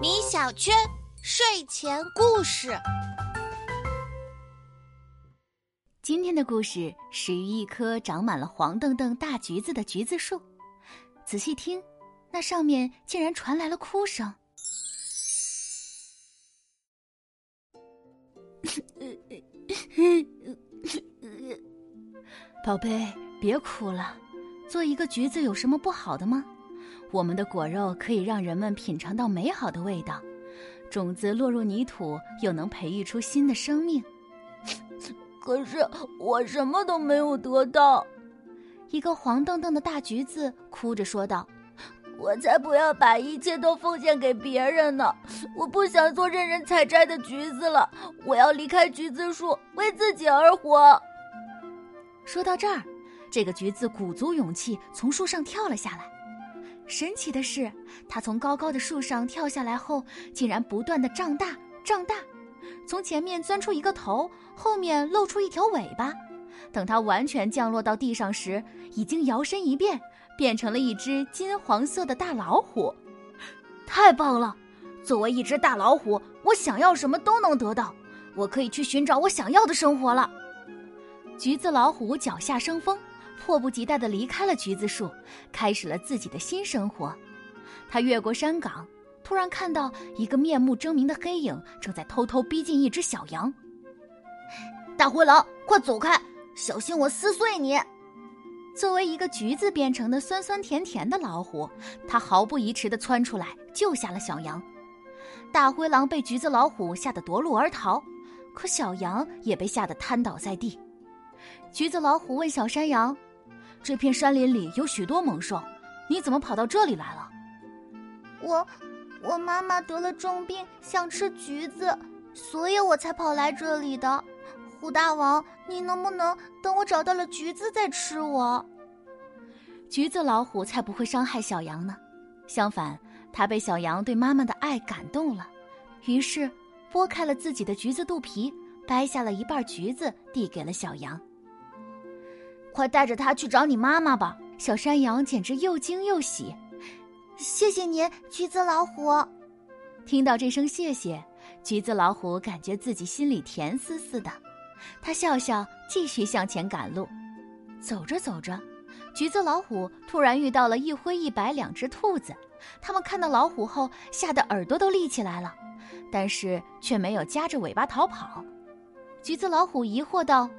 米小圈睡前故事。今天的故事始于一棵长满了黄澄澄大橘子的橘子树。仔细听，那上面竟然传来了哭声。宝贝，别哭了。做一个橘子有什么不好的吗？我们的果肉可以让人们品尝到美好的味道，种子落入泥土又能培育出新的生命。可是我什么都没有得到。一个黄澄澄的大橘子哭着说道：“我才不要把一切都奉献给别人呢！我不想做任人采摘的橘子了，我要离开橘子树，为自己而活。”说到这儿。这个橘子鼓足勇气从树上跳了下来。神奇的是，它从高高的树上跳下来后，竟然不断的胀大胀大，从前面钻出一个头，后面露出一条尾巴。等它完全降落到地上时，已经摇身一变，变成了一只金黄色的大老虎。太棒了！作为一只大老虎，我想要什么都能得到。我可以去寻找我想要的生活了。橘子老虎脚下生风。迫不及待地离开了橘子树，开始了自己的新生活。他越过山岗，突然看到一个面目狰狞的黑影正在偷偷逼近一只小羊。大灰狼，快走开！小心我撕碎你！作为一个橘子变成的酸酸甜甜的老虎，他毫不疑迟地窜出来救下了小羊。大灰狼被橘子老虎吓得夺路而逃，可小羊也被吓得瘫倒在地。橘子老虎问小山羊。这片山林里有许多猛兽，你怎么跑到这里来了？我，我妈妈得了重病，想吃橘子，所以我才跑来这里的。虎大王，你能不能等我找到了橘子再吃我？橘子老虎才不会伤害小羊呢，相反，它被小羊对妈妈的爱感动了，于是剥开了自己的橘子肚皮，掰下了一半橘子递给了小羊。快带着它去找你妈妈吧！小山羊简直又惊又喜。谢谢您，橘子老虎。听到这声谢谢，橘子老虎感觉自己心里甜丝丝的。他笑笑，继续向前赶路。走着走着，橘子老虎突然遇到了一灰一白两只兔子。他们看到老虎后，吓得耳朵都立起来了，但是却没有夹着尾巴逃跑。橘子老虎疑惑道。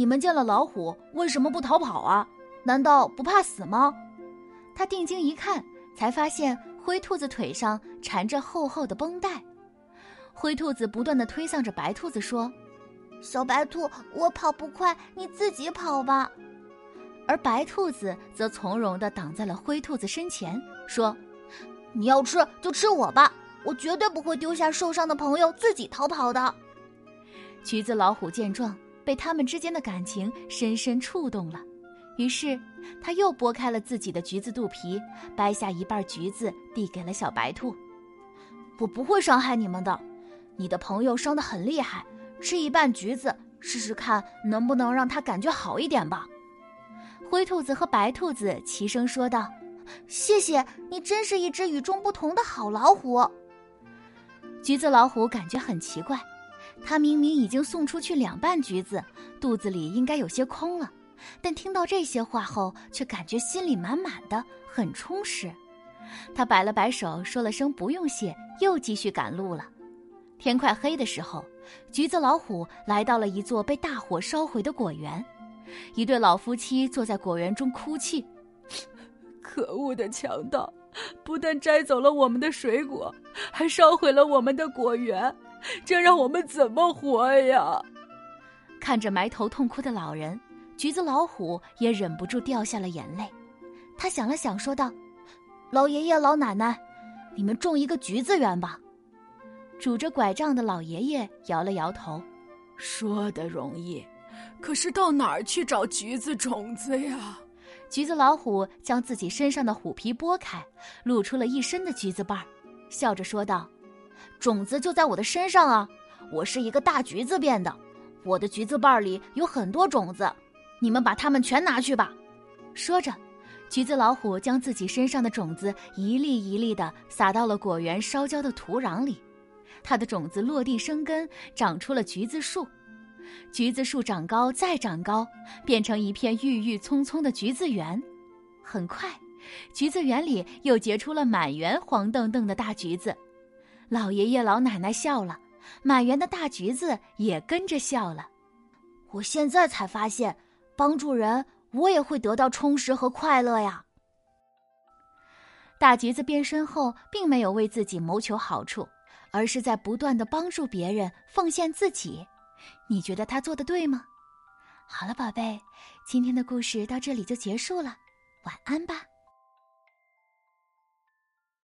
你们见了老虎为什么不逃跑啊？难道不怕死吗？他定睛一看，才发现灰兔子腿上缠着厚厚的绷带。灰兔子不断的推搡着白兔子说：“小白兔，我跑不快，你自己跑吧。”而白兔子则从容的挡在了灰兔子身前，说：“你要吃就吃我吧，我绝对不会丢下受伤的朋友自己逃跑的。”橘子老虎见状。被他们之间的感情深深触动了，于是他又剥开了自己的橘子肚皮，掰下一半橘子递给了小白兔。我不会伤害你们的，你的朋友伤得很厉害，吃一半橘子试试看，能不能让他感觉好一点吧？灰兔子和白兔子齐声说道：“谢谢你，真是一只与众不同的好老虎。”橘子老虎感觉很奇怪。他明明已经送出去两半橘子，肚子里应该有些空了，但听到这些话后，却感觉心里满满的，很充实。他摆了摆手，说了声“不用谢”，又继续赶路了。天快黑的时候，橘子老虎来到了一座被大火烧毁的果园，一对老夫妻坐在果园中哭泣：“ 可恶的强盗，不但摘走了我们的水果，还烧毁了我们的果园。”这让我们怎么活呀？看着埋头痛哭的老人，橘子老虎也忍不住掉下了眼泪。他想了想，说道：“老爷爷、老奶奶，你们种一个橘子园吧。”拄着拐杖的老爷爷摇了摇头，说的容易，可是到哪儿去找橘子种子呀？橘子老虎将自己身上的虎皮剥开，露出了一身的橘子瓣儿，笑着说道。种子就在我的身上啊！我是一个大橘子变的，我的橘子瓣里有很多种子，你们把它们全拿去吧。说着，橘子老虎将自己身上的种子一粒一粒的撒到了果园烧焦的土壤里，它的种子落地生根，长出了橘子树。橘子树长高，再长高，变成一片郁郁葱葱的橘子园。很快，橘子园里又结出了满园黄澄澄的大橘子。老爷爷老奶奶笑了，满园的大橘子也跟着笑了。我现在才发现，帮助人。我也会得到充实和快乐呀。大橘子变身后，并没有为自己谋求好处，而是在不断的帮助别人，奉献自己。你觉得他做的对吗？好了，宝贝，今天的故事到这里就结束了，晚安吧。